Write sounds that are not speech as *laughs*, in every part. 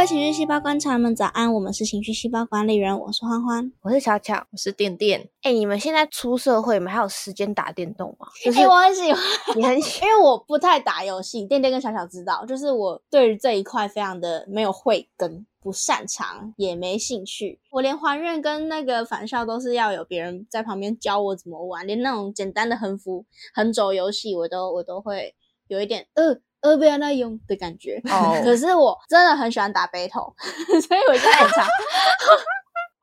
位情绪细胞观察们早安，我们是情绪细胞管理人，我是欢欢。我是巧巧，我是电电。哎、你们现在出社会，你们还有时间打电动吗？*laughs* 就是哎、我很喜欢，你很喜 *laughs* 因为我不太打游戏，店店跟巧巧知道，就是我对于这一块非常的没有慧根，不擅长，也没兴趣。我连还愿跟那个返校都是要有别人在旁边教我怎么玩，连那种简单的横幅、横轴游戏，我都我都会有一点呃呃不要那用的感觉。哦 *laughs* 可是我真的很喜欢打 battle，*laughs* 所以我现在很常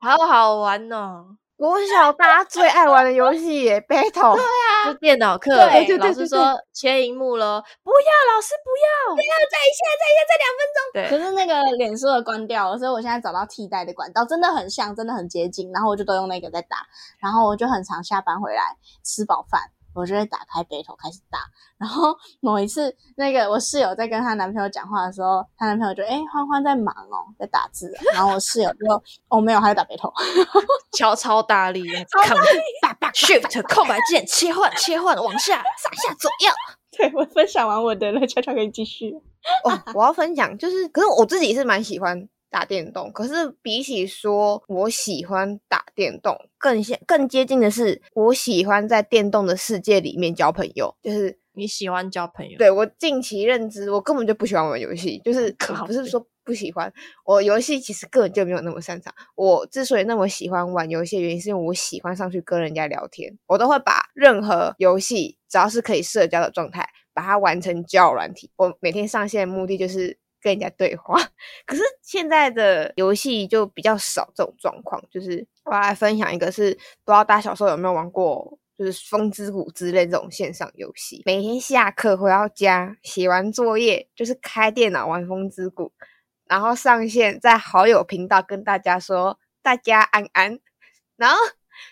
*laughs* 好好玩哦！国小大家最爱玩的游戏耶，battle。对啊，就电脑课，对欸对对对老师说切荧幕了，不要，老师不要，再一下，再一下，再两分钟。对可是那个脸书的关掉了，所以我现在找到替代的管道，真的很像，真的很接近。然后我就都用那个在打，然后我就很常下班回来吃饱饭，我就会打开北头开始打。然后 *laughs* 某一次，那个我室友在跟她男朋友讲话的时候，她男朋友就哎、欢欢在忙哦，在打字哦。然后我室友就哦没有，他在打北头。*laughs* 敲超大力，抗叭叭 shift 空白键切换切换往下上下左右。*laughs* 对我分享完我的了，悄悄可以继续。哦，我要分享，就是，可是我自己是蛮喜欢打电动，可是比起说我喜欢打电动，更像更接近的是，我喜欢在电动的世界里面交朋友，就是你喜欢交朋友？对我近期认知，我根本就不喜欢玩游戏，就是 *laughs* 可不是说不喜欢，我游戏其实根本就没有那么擅长。我之所以那么喜欢玩游戏，原因是因为我喜欢上去跟人家聊天，我都会把任何游戏只要是可以社交的状态，把它完成交友软体。我每天上线的目的就是跟人家对话。*laughs* 可是现在的游戏就比较少这种状况，就是我要来分享一个是不知道大家小时候有没有玩过。就是《风之谷》之类这种线上游戏，每天下课回到家，写完作业就是开电脑玩《风之谷》，然后上线在好友频道跟大家说大家安安，然后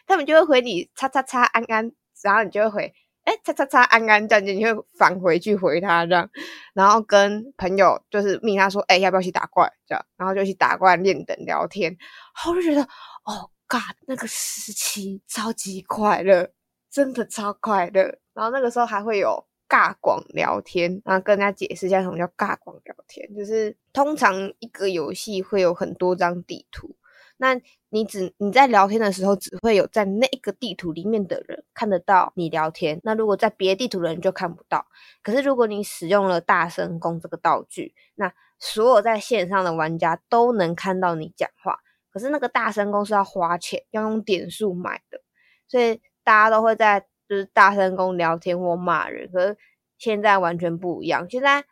他们就会回你叉叉叉安安，然后你就会回哎叉叉叉安安，这样子你会返回去回他这样，然后跟朋友就是命他说哎要不要一起打怪这样，然后就一起打怪练等聊天，然后就觉得哦 God 那个时期超级快乐。真的超快乐。然后那个时候还会有尬广聊天，然后跟人家解释一下什么叫尬广聊天，就是通常一个游戏会有很多张地图，那你只你在聊天的时候，只会有在那个地图里面的人看得到你聊天。那如果在别的地图的人就看不到。可是如果你使用了大声公这个道具，那所有在线上的玩家都能看到你讲话。可是那个大声公是要花钱，要用点数买的，所以大家都会在就是大声公聊天或骂人。可是现在完全不一样，现在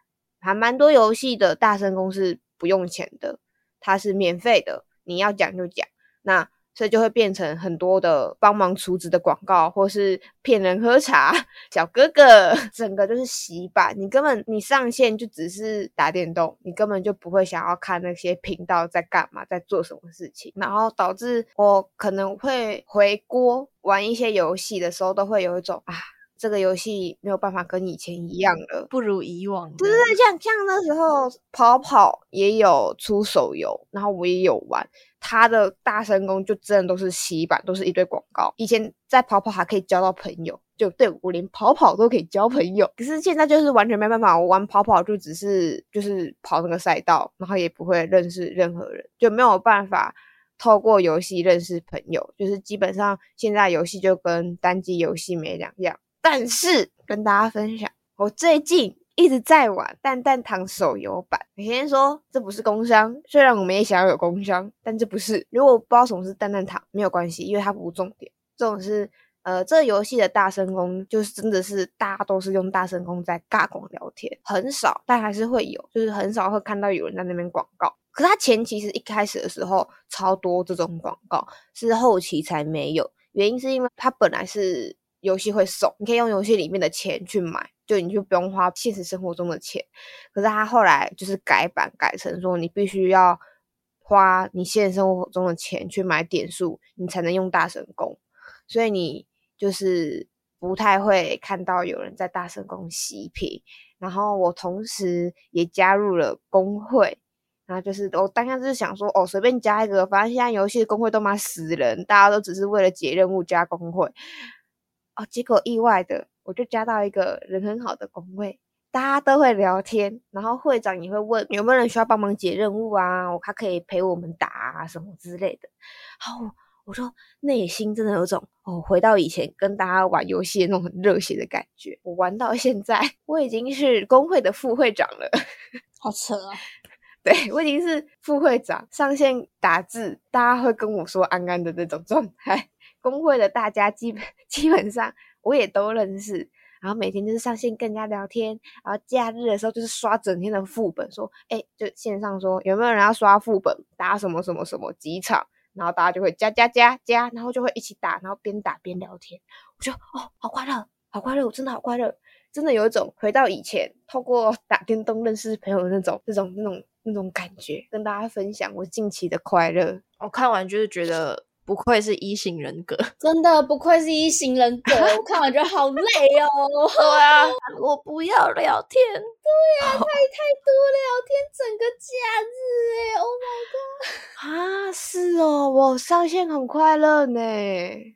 还蛮多游戏的大声公是不用钱的，它是免费的，你要讲就讲。那所以就会变成很多的帮忙储值的广告，或是骗人喝茶，小哥哥，整个就是洗版。你根本你上线就只是打电动，你根本就不会想要看那些频道在干嘛，在做什么事情，然后导致我可能会回锅玩一些游戏的时候，都会有一种啊，这个游戏没有办法跟以前一样了。不如以往的。对对对，像像那时候跑跑也有出手游，然后我也有玩，它的大神功就真的都是洗版，都是一堆广告。以前在跑跑还可以交到朋友，就对我连跑跑都可以交朋友，可是现在就是完全没办法。我玩跑跑就只是就是跑那个赛道，然后也不会认识任何人，就没有办法透过游戏认识朋友。就是基本上现在游戏就跟单机游戏没两样。但是跟大家分享，我最近一直在玩蛋蛋堂手游版。每天说这不是工商，虽然我们也想要有工商，但这不是。如果不知道什么是蛋蛋堂，没有关系，因为它不重点。这种是呃，这游戏的大声公就是真的是大家都是用大声公在尬广聊天，很少，但还是会有，就是很少会看到有人在那边广告。可是它前期是一开始的时候超多这种广告，是后期才没有。原因是因为它本来是游戏会送，你可以用游戏里面的钱去买，就你就不用花现实生活中的钱。可是他后来就是改版改成说，你必须要花你现实生活中的钱去买点数，你才能用大神功。所以你就是不太会看到有人在大神宫洗屏。然后我同时也加入了工会，然后就是我当下就是想说，哦，随便加一个，反正现在游戏的工会都骂死人，大家都只是为了解任务加工会。哦，结果意外的，我就加到一个人很好的工位，大家都会聊天，然后会长也会问有没有人需要帮忙解任务啊，我他可以陪我们打啊什么之类的。然后我说内心真的有种哦，回到以前跟大家玩游戏的那种很热血的感觉。我玩到现在，*laughs* 我已经是工会的副会长了。*laughs* 好扯啊！对我已经是副会长，上线打字，大家会跟我说安安的那种状态。工会的大家基本 *laughs* 基本上我也都认识，然后每天就是上线跟人家聊天，然后假日的时候就是刷整天的副本，说哎，就线上说有没有人要刷副本，打什么什么什么几场，然后大家就会加加加加，然后就会一起打，然后边打边聊天。我觉得哦，好快乐，好快乐，我真的好快乐，真的有一种回到以前，透过 *laughs* 打电动认识朋友的那种、那种、那种、那种感觉，跟大家分享我近期的快乐。我看完就是觉得。不愧是一型人格，*laughs* 真的不愧是一型人格。我看完觉得好累哦。*laughs* 对啊，我不要聊天。对呀，太太多聊天，整个假日哎，Oh my god！啊，是哦，我上线很快乐呢。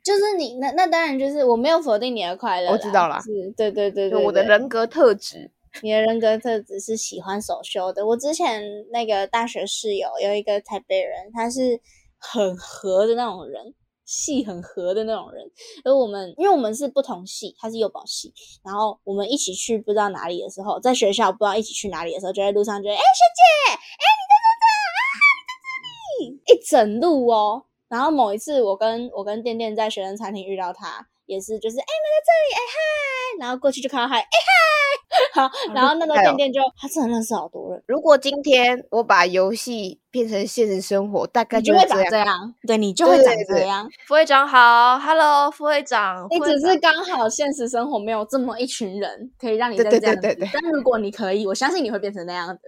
就是你那那当然就是我没有否定你的快乐，我知道啦。是，对对对对，我的人格特质，你的人格特质是喜欢手修的。我之前那个大学室友有一个台北人，他是。很合的那种人，系很合的那种人。而我们，因为我们是不同系，他是幼保系，然后我们一起去不知道哪里的时候，在学校不知道一起去哪里的时候，就在路上就，哎，学姐，哎，你在这啊，你在这里，一整路哦。然后某一次，我跟我跟店店在学生餐厅遇到他，也是就是，哎，们在这里，哎嗨，然后过去就看到嗨，哎嗨。好，然后那个店店就他真的认识好多人。如果今天我把游戏变成现实生活，大概就会长这样。对你就会长这样。副会长好，Hello，副会长。你只是刚好现实生活没有这么一群人可以让你这样。对对对对。但如果你可以，我相信你会变成那样的。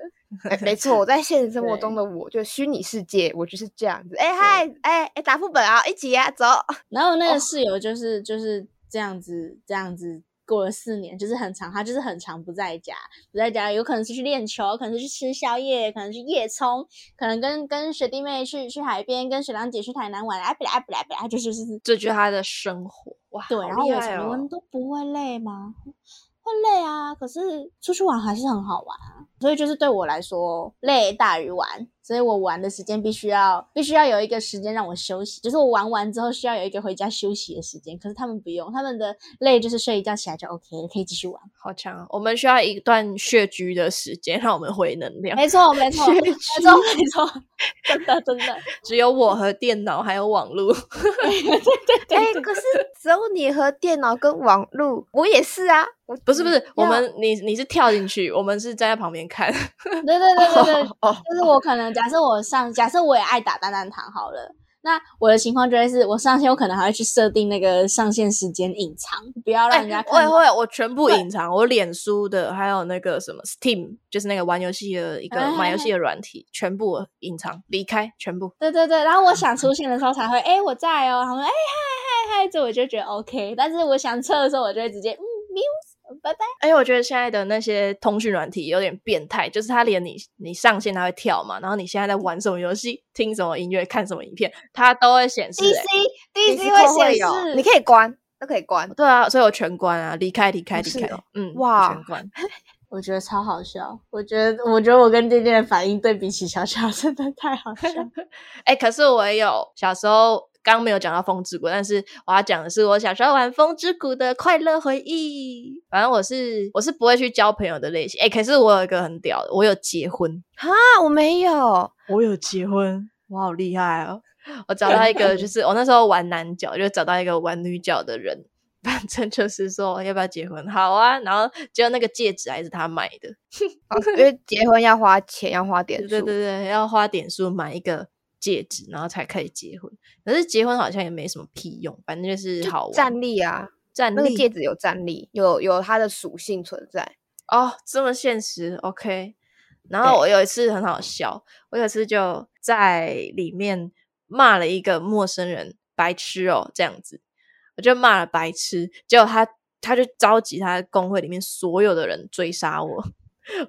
没错，我在现实生活中的我就虚拟世界，我就是这样子。哎嗨，哎哎打副本啊，一起啊走。*laughs* 然后那个室友就是就是这样子这样子。过了四年，就是很长，他就是很长不在家，不在家，有可能是去练球，可能是去吃宵夜，可能是夜冲，可能跟跟学弟妹去去海边，跟学长姐去台南玩，哎不来不来不来，就是是这就是他的生活哇，对，然后我们们都不会累吗？累啊，可是出去玩还是很好玩啊，所以就是对我来说，累大于玩。所以我玩的时间必须要必须要有一个时间让我休息，就是我玩完之后需要有一个回家休息的时间。可是他们不用，他们的累就是睡一觉起来就 OK 了，可以继续玩。好强！我们需要一段血居的时间，让我们回能量。没错，没错，没错，没错，*laughs* 真的真的，只有我和电脑还有网络。*laughs* 对对对，哎，可是只有你和电脑跟网络，我也是啊。不是不是，我们你你是跳进去，我们是站在旁边看。对对对对对，*laughs* 就是我可能假设我上，假设我也爱打蛋蛋糖好了，那我的情况就会是我上线，我可能还会去设定那个上线时间隐藏，不要让人家会会我全部隐藏，我脸书的还有那个什么 Steam，就是那个玩游戏的一个买游戏的软体，全部隐藏离开，全部。对对对，然后我想出现的时候才会，哎，我在哦，他们哎嗨嗨嗨，这我就觉得 OK，但是我想撤的时候，我就会直接嗯 mute。拜拜！哎，我觉得现在的那些通讯软体有点变态，就是它连你你上线它会跳嘛，然后你现在在玩什么游戏、听什么音乐、看什么影片，它都会显示。D C D C 会显示，你可以关，都可以关。对啊，所以我全关啊，离开离开离开。嗯，哇，全关。*laughs* 我觉得超好笑，我觉得我觉得我跟弟弟的反应对比起小小 *laughs* 真的太好笑。*laughs* 哎，可是我也有小时候。刚没有讲到风之谷，但是我要讲的是我小时候玩风之谷的快乐回忆。反正我是我是不会去交朋友的类型。哎，可是我有一个很屌的，我有结婚哈，我没有，我有结婚，我好厉害哦！*laughs* 我找到一个，就是我那时候玩男角，就找到一个玩女角的人，*laughs* 反正就是说要不要结婚？好啊，然后结果那个戒指还是他买的，因为结婚要花钱，要花点 *laughs* 数，对对对，要花点数买一个。戒指，然后才可以结婚。可是结婚好像也没什么屁用，反正就是好玩。战力啊，战那个戒指有战力，有有它的属性存在。哦，这么现实，OK。然后我有一次很好笑，我有一次就在里面骂了一个陌生人白痴哦，这样子，我就骂了白痴，结果他他就召集他工会里面所有的人追杀我。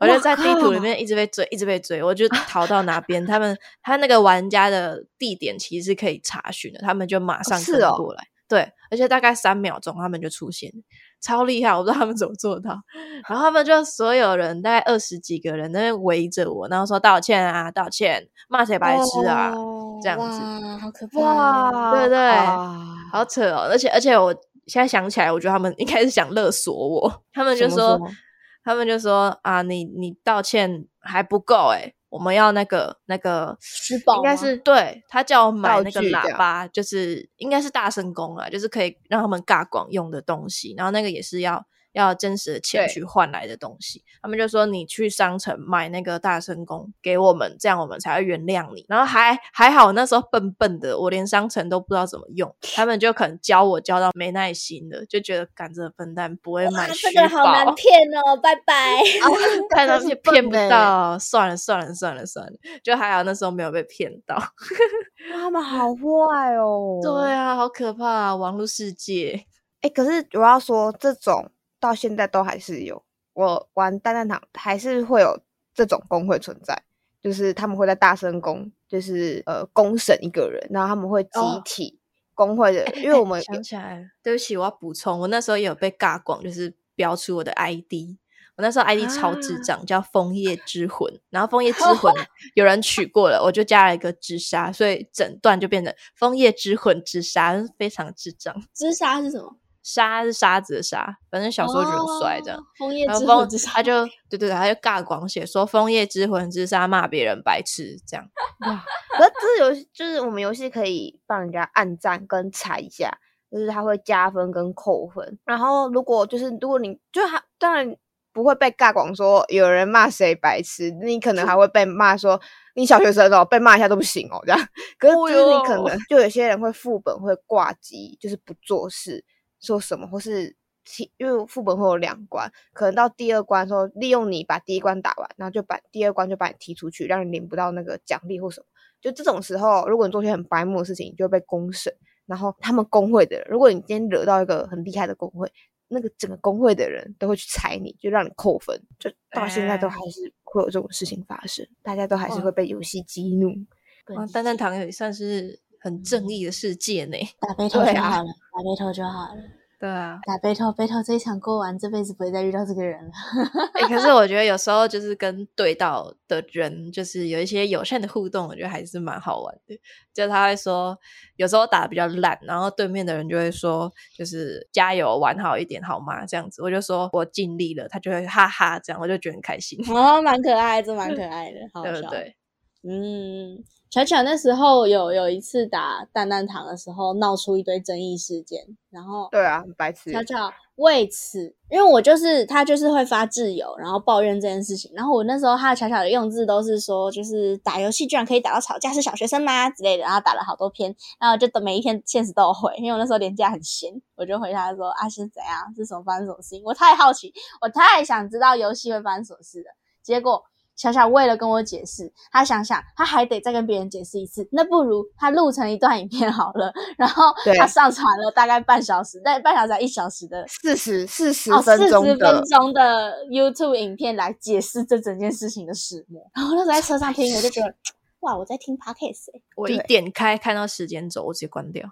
我就在地图里面一直被追，一直被追，我就逃到哪边，他们 *laughs* 他那个玩家的地点其实是可以查询的，他们就马上跟过来。对，而且大概三秒钟他们就出现，超厉害，我不知道他们怎么做到。然后他们就所有人大概二十几个人在那边围着我，然后说道歉啊，道歉，骂谁白痴啊，这样子。哇，好可怕！对对哇好扯哦！而且而且我现在想起来，我觉得他们应该是想勒索我。*laughs* 他们就说他们就说啊，你你道歉还不够诶、我们要那个那个，应该是对他叫我买那个喇叭，就是应该是大声公啊，就是可以让他们尬广用的东西，然后那个也是要要真实的钱去换来的东西。他们就说你去商城买那个大声公给我们，这样我们才会原谅你。然后还还好那时候笨笨的，我连商城都不知道怎么用，他们就可能教我教到没耐心了，就觉得赶着笨蛋不会哇买虚这个好难宝。骗哦，拜拜。*laughs* 看到真是骗不到，*laughs* 算了算了算了算了，就还好那时候没有被骗到。他们好坏哦。对啊，好可怕、啊，网络世界。哎、可是我要说，这种到现在都还是有。我玩蛋蛋堂还是会有这种工会存在，就是他们会在大声公，就是呃公审一个人，然后他们会集哦体工会的，因为我们有想起来了，对不起，我要补充，我那时候也有被尬广，就是标出我的 ID。我那时候 ID 超智障，叫枫叶之魂，然后枫叶之魂 *laughs* 有人取过了，我就加了一个之沙，所以整段就变成枫叶之魂之沙，非常智障。自杀是什么？沙是沙子的沙，反正小时候觉得很帅这样。哦枫叶之魂之杀，他就对对对，他就尬广写说枫叶之魂之沙骂别人白痴这样。哇，可是这游戏就是我们游戏可以帮人家按赞跟踩一下，就是他会加分跟扣分。然后如果就是如果你就他当然不会被尬广说有人骂谁白痴，你可能还会被骂说你小学生哦，被骂一下都不行哦这样。*laughs* 可是就是你可能就有些人会副本会挂机，就是不做事，说什么或是。提因为副本会有两关，可能到第二关的时候，利用你把第一关打完，然后就把第二关就把你踢出去，让你领不到那个奖励或什么。就这种时候，如果你做些很白目的事情，你就会被公审。然后他们工会的人，如果你今天惹到一个很厉害的工会，那个整个工会的人都会去踩你，就让你扣分。就到现在都还是会有这种事情发生，大家都还是会被游戏激怒。哇，蛋蛋糖也算是很正义的世界呢。打背 *laughs* 头就好了，打背头就好了。对啊，打背头，背头这一场过完，这辈子不会再遇到这个人了。哎、可是我觉得有时候就是跟对到的人，就是有一些友善的互动，我觉得还是蛮好玩的。就他会说，有时候打的比较烂，然后对面的人就会说，就是加油，玩好一点好吗？这样子，我就说我尽力了，他就会哈哈，这样我就觉得很开心，哦，蛮可爱，这蛮可爱的，*laughs* 好笑。对不对？嗯，巧巧那时候有有一次打蛋蛋糖的时候，闹出一堆争议事件，然后对啊，很白痴。巧巧为此，因为我就是他就是会发自由，然后抱怨这件事情，然后我那时候他的巧巧的用字都是说，就是打游戏居然可以打到吵架，是小学生吗之类的，然后打了好多篇，然后就等每一天现实都有回，因为我那时候连假很闲，我就回他说啊是怎样，是什么发生什么事情，我太好奇，我太想知道游戏会发生什么事了，结果。巧巧为了跟我解释，他想想他还得再跟别人解释一次，那不如他录成一段影片好了，然后对他上传了大概半小时，但半小时还一小时的四十四十哦，分钟四十分的，钟的 YouTube 影片来解释这整件事情的始末。然后那时候在车上听，我就觉得哇，我在听 Podcast 欸我一对点开看到时间轴，我直接关掉。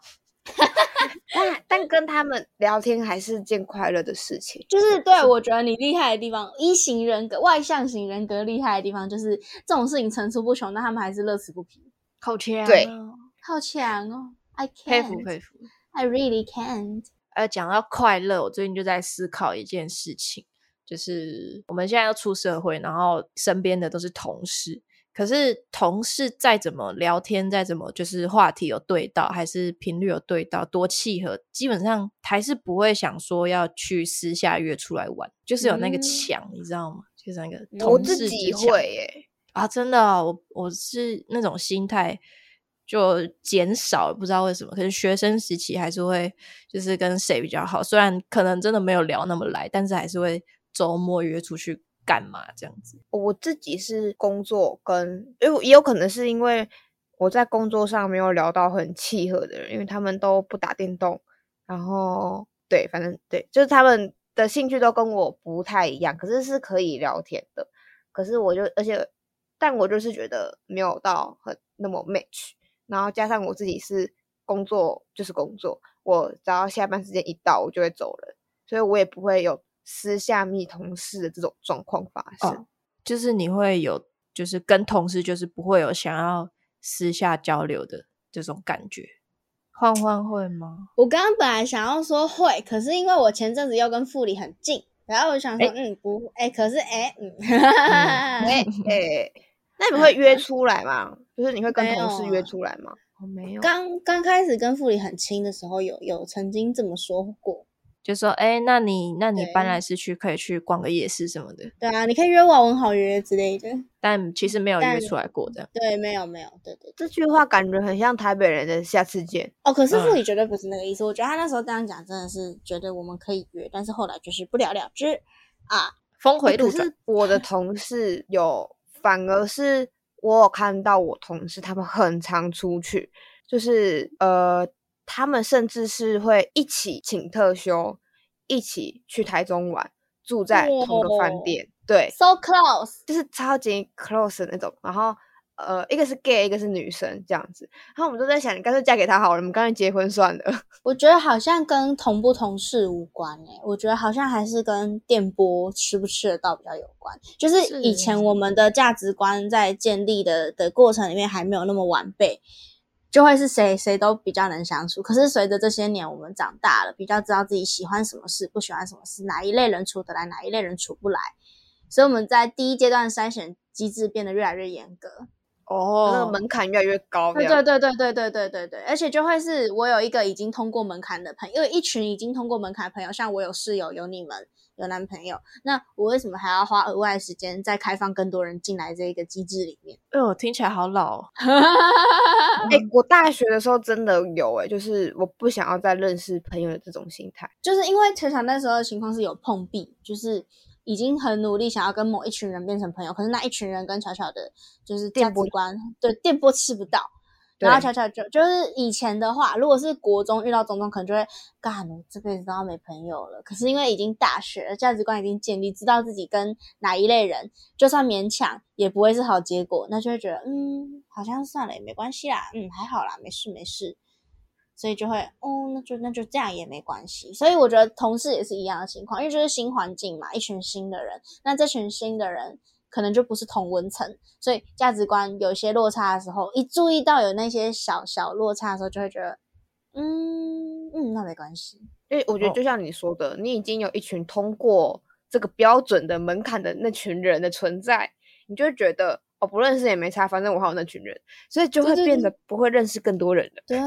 *laughs* 但但跟他们聊天还是件快乐的事情。就是对我觉得你厉害的地方，一型人格、外向型人格厉害的地方，就是这种事情层出不穷，但他们还是乐此不疲。好强对哦好强哦！I can't, 佩服。I really can't。呃，讲到快乐，我最近就在思考一件事情，就是我们现在要出社会，然后身边的都是同事，可是同事再怎么聊天，再怎么就是话题有对到，还是频率有对到，多契合，基本上还是不会想说要去私下约出来玩，就是有那个嗯墙，你知道吗？就是那个我同事自己之墙会耶、啊，真的哦、我我是那种心态就减少，不知道为什么。可是学生时期还是会，就是跟谁比较好，虽然可能真的没有聊那么来，但是还是会周末约出去干嘛这样子。我自己是工作跟，因为也有可能是因为我在工作上没有聊到很契合的人，因为他们都不打电动，然后对，反正对，就是他们的兴趣都跟我不太一样，可是是可以聊天的。可是我就，而且，但我就是觉得没有到很那么 match，然后加上我自己是工作就是工作，我只要下班时间一到，我就会走人。所以我也不会有私下密同事的这种状况发生。哦就是你会有，就是跟同事就是不会有想要私下交流的这种感觉。欢欢会吗？我刚刚本来想要说会，可是因为我前阵子又跟傅里很近，然后我想说，嗯，不，哎，可是哎，嗯，哎哎，*laughs* 那你们会约出来吗？就是你会跟同事约出来吗？我没有。刚刚开始跟傅里很亲的时候，有有曾经这么说过。就说，哎，那你那你搬来市区可以去逛个夜市什么的。对啊，你可以约我，我好约之类的。但其实没有约出来过的。对，没有没有，对对。这句话感觉很像台北人的下次见。哦，可是傅里绝对不是那个意思。我觉得他那时候这样讲，真的是觉得我们可以约，但是后来就是不了了之啊，峰回路转。我的同事有，反而是我有看到我同事他们很常出去，就是呃。他们甚至是会一起请特休，一起去台中玩，住在同个饭店。对，so close，就是超级 close 的那种。然后，呃，一个是 gay，一个是女生，这样子。然后我们都在想，你干脆嫁给他好了，我们干脆结婚算了。*laughs* 我觉得好像跟同不同事无关诶，我觉得好像还是跟电波吃不吃得到比较有关。就是以前我们的价值观在建立的的过程里面还没有那么完备。就会是谁谁都比较能相处，可是随着这些年我们长大了，比较知道自己喜欢什么事，不喜欢什么事，哪一类人处得来，哪一类人处不来，所以我们在第一阶段筛选机制变得越来越严格，哦，那个门槛越来越高，对对对对对对对对对，而且就会是我有一个已经通过门槛的朋友，因为一群已经通过门槛的朋友，像我有室友，有你们。有男朋友，那我为什么还要花额外的时间再开放更多人进来这一个机制里面？哎呦，听起来好老。*laughs* 哎，我大学的时候真的有哎，就是我不想要再认识朋友的这种心态，就是因为巧巧那时候的情况是有碰壁，就是已经很努力想要跟某一群人变成朋友，可是那一群人跟巧巧的就是价值观对电波吃不到。然后巧巧就就是以前的话，如果是国中遇到中中，可能就会干，我这辈子都要没朋友了。可是因为已经大学，价值观已经建立，知道自己跟哪一类人，就算勉强也不会是好结果，那就会觉得嗯，好像算了也没关系啦，嗯，还好啦，没事没事，所以就会哦，那就那就这样也没关系。所以我觉得同事也是一样的情况，因为就是新环境嘛，一群新的人，那这群新的人。可能就不是同文层，所以价值观有些落差的时候，一注意到有那些小小落差的时候，就会觉得，嗯嗯，那没关系。因为我觉得就像你说的，你已经有一群通过这个标准的门槛的那群人的存在，你就会觉得哦，不认识也没差，反正我还有那群人，所以就会变得不会认识更多人了。对，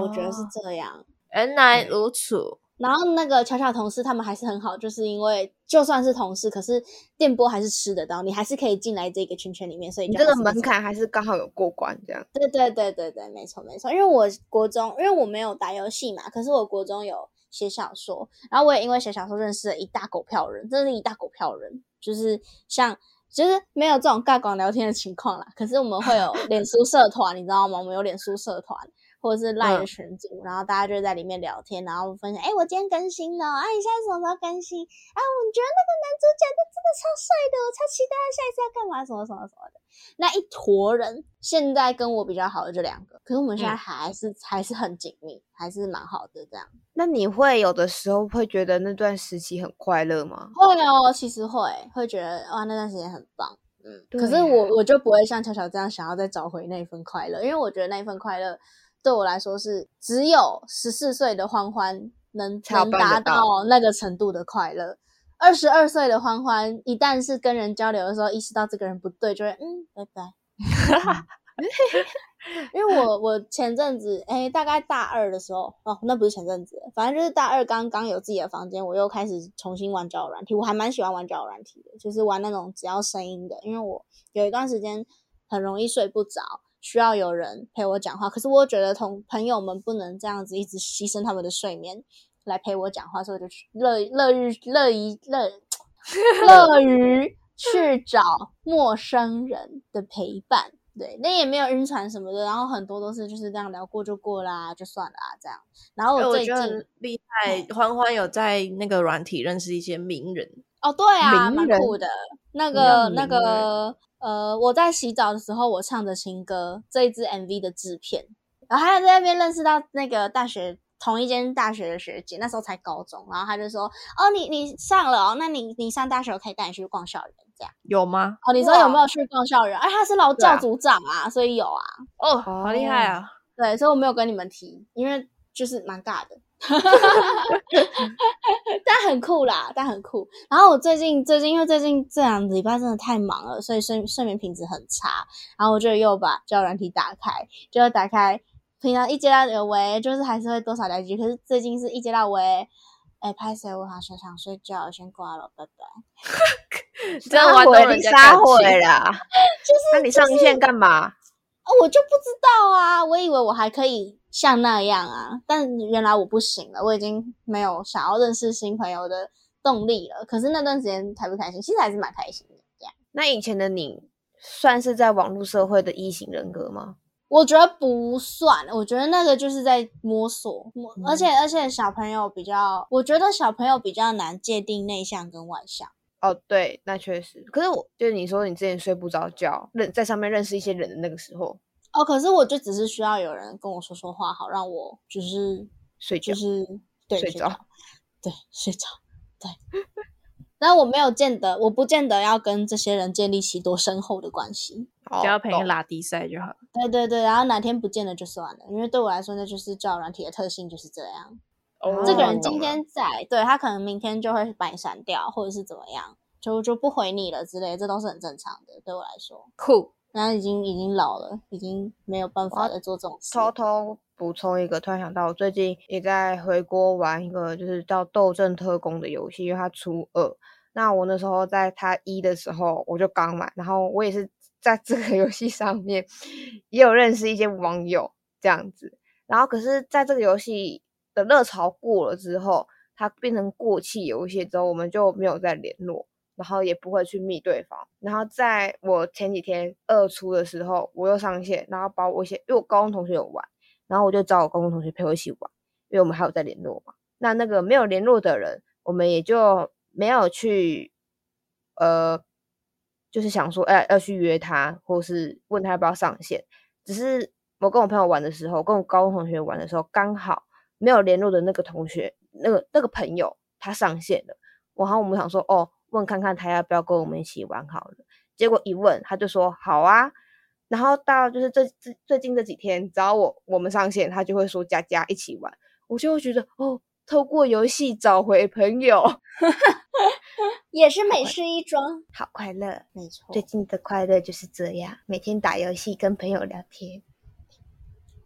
我觉得是这样。原来如此。然后那个巧巧同事他们还是很好，就是因为就算是同事，可是电波还是吃得到，你还是可以进来这个圈圈里面，所以这个门槛还是刚好有过关这样。对对对对对，没错没错。因为我国中，因为我没有打游戏嘛，可是我国中有写小说，然后我也因为写小说认识了一大狗票人，真的是一大狗票人，就是像就是没有这种尬广聊天的情况啦。可是我们会有脸书社团，你知道吗？我们有脸书社团。或者是赖的群组，然后大家就在里面聊天，然后分享，哎，我今天更新了，啊，你现在什么时候更新？啊，我觉得那个男主角他真的超帅的，我超期待他下一次要干嘛，什么什么什么的。那一坨人，现在跟我比较好的就两个，可是我们现在还是还是很紧密，还是蛮好的这样。那你会有的时候会觉得那段时期很快乐吗？会哦，其实会，会觉得哇，那段时间很棒，嗯。可是我我就不会像巧巧这样想要再找回那份快乐，因为我觉得那份快乐。对我来说是只有十四岁的欢欢能能达到那个程度的快乐。二十二岁的欢欢一旦是跟人交流的时候，意识到这个人不对，就会嗯拜拜。*laughs* 因为我我前阵子哎，大概大二的时候哦，那不是前阵子，反正就是大二刚刚有自己的房间，我又开始重新玩交友软体。我还蛮喜欢玩交友软体的，就是玩那种只要声音的，因为我有一段时间很容易睡不着。需要有人陪我讲话，可是我觉得同朋友们不能这样子一直牺牲他们的睡眠来陪我讲话，所以我就乐乐于乐于乐 *laughs* 乐于去找陌生人的陪伴。对，那也没有晕船什么的，然后很多都是就是这样聊过就过啦，就算了啊这样。然后我最近厉害，欢欢有在那个软体认识一些名人哦，对啊，蛮酷的。那个那个。呃，我在洗澡的时候，我唱着情歌，这一支 MV 的制片，然后还有在那边认识到那个大学同一间大学的学姐，那时候才高中，然后她就说：“哦，你你上了哦，那你你上大学我可以带你去逛校园，这样。有吗？哦，你说有没有去逛校园？哎，他是老教组长啊，所以有啊。哦，好厉害啊！对，所以我没有跟你们提，因为就是蛮尬的。*laughs* 但很酷啦，但很酷。然后我最近最近因为最近这两礼拜真的太忙了，所以睡睡眠品质很差。然后我就又把交友软体打开，就要打开。平常一接到有喂，就是还是会多少两句。可是最近是一接到喂，哎，拍谁？我好想想睡觉，我先挂了，拜拜。*laughs* 这样玩到人家感情啦。*laughs* 就是，那你上线干嘛？哦，我就不知道啊。我以为我还可以像那样啊，但原来我不行了。我已经没有想要认识新朋友的动力了。可是那段时间开不开心？其实还是蛮开心的。这样。那以前的你算是在网络社会的异型人格吗？我觉得不算，我觉得那个就是在摸索，而且而且小朋友比较，我觉得小朋友比较难界定内向跟外向。哦，对，那确实。可是我就是你说你之前睡不着觉，认在上面认识一些人的那个时候，哦，可是我就只是需要有人跟我说说话，好让我就是睡觉，就是对睡着，对睡着，对。但我没有见得，我不见得要跟这些人建立起多深厚的关系。只要陪你拉低赛就好。对对对，然后哪天不见了就算了，因为对我来说那就是叫软体的特性就是这样。哦，这个人今天在，对他可能明天就会把你删掉，或者是怎么样，就就不回你了之类，这都是很正常的。对我来说，酷。然后已经已经老了，已经没有办法再做这种事。偷偷补充一个，突然想到，我最近也在回国玩一个，就是叫《斗阵特工》的游戏，因为它初二。那我那时候在它一的时候，我就刚买，然后我也是。在这个游戏上面 *laughs* 也有认识一些网友这样子，然后可是在这个游戏热潮过了之后，它变成过气游戏之后，我们就没有再联络，然后也不会去密对方。然后在我前几天二出的时候，我又上线，然后把我一些因为我高中同学有玩，然后我就找我高中同学陪我一起玩，因为我们还有在联络嘛。那那个没有联络的人，我们也就没有去呃。就是想说，哎，要去约他，或是问他要不要上线。只是我跟我朋友玩的时候，跟我高中同学玩的时候，刚好没有联络的那个同学，那个那个朋友他上线了。然后我们想说，哦，问看看他要不要跟我们一起玩好了。结果一问，他就说好啊。然后到就是这这最近这几天，只要我我们上线，他就会说佳佳一起玩。我就会觉得，哦。透过游戏找回朋友，*laughs* 也是美事一桩，好快乐。没错，最近的快乐就是这样，每天打游戏跟朋友聊天。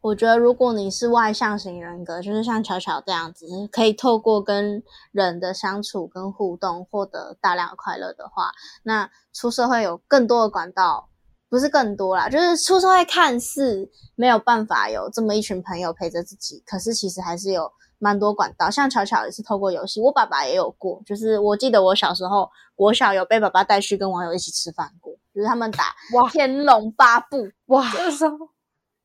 我觉得，如果你是外向型人格，就是像巧巧这样子，可以透过跟人的相处跟互动获得大量快乐的话，那出社会有更多的管道，不是更多啦，就是出社会看似没有办法有这么一群朋友陪着自己，可是其实还是有。蛮多管道，像巧巧也是透过游戏，我爸爸也有过，就是我记得我小时候国小有被爸爸带去跟网友一起吃饭过，就是他们打哇天龙八部哇，*laughs*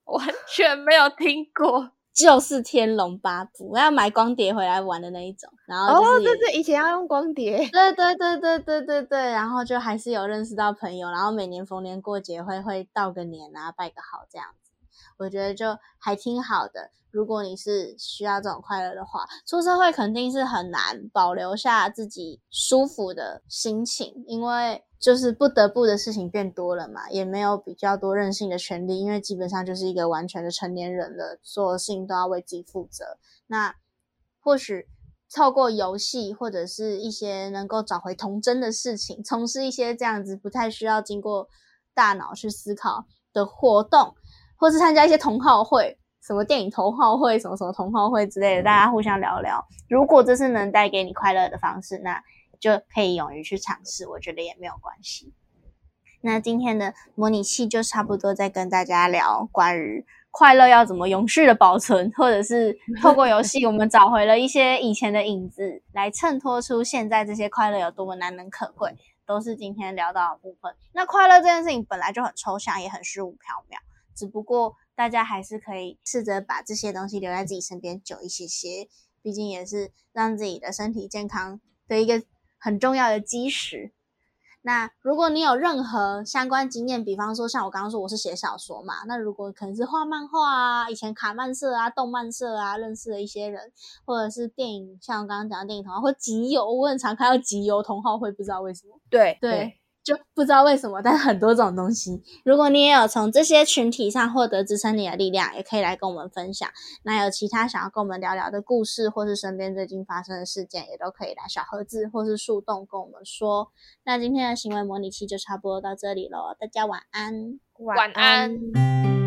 完全没有听过，就是天龙八部，我要买光碟回来玩的那一种，然后哦对对，以前要用光碟，对对对对对对对，然后就还是有认识到朋友，然后每年逢年过节会会道个年啊，拜个好这样子。我觉得就还挺好的。如果你是需要这种快乐的话，出社会肯定是很难保留下自己舒服的心情，因为就是不得不的事情变多了嘛，也没有比较多任性的权利，因为基本上就是一个完全的成年人了，所有事情都要为自己负责。那或许透过游戏或者是一些能够找回童真的事情，从事一些这样子不太需要经过大脑去思考的活动。或是参加一些同好会，什么电影同好会，什么什么同好会之类的，大家互相聊聊。如果这是能带给你快乐的方式，那就可以勇于去尝试，我觉得也没有关系。那今天的模拟器就差不多在跟大家聊关于快乐要怎么永续的保存，或者是 *laughs* 透过游戏，我们找回了一些以前的影子，来衬托出现在这些快乐有多么难能可贵，都是今天聊到的部分。那快乐这件事情本来就很抽象，也很虚无缥缈。只不过大家还是可以试着把这些东西留在自己身边久一些些，毕竟也是让自己的身体健康的一个很重要的基石。那如果你有任何相关经验，比方说像我刚刚说我是写小说嘛，那如果可能是画漫画啊，以前卡漫社啊、动漫社啊认识的一些人，或者是电影，像我刚刚讲的电影同好或集邮，我很常看到集邮同好会，不知道为什么。对对，就不知道为什么，但是很多种东西。如果你也有从这些群体上获得支撑你的力量，也可以来跟我们分享。那有其他想要跟我们聊聊的故事，或是身边最近发生的事件，也都可以来小盒子或是树洞跟我们说。那今天的行为模拟器就差不多到这里喽，大家晚安，晚安。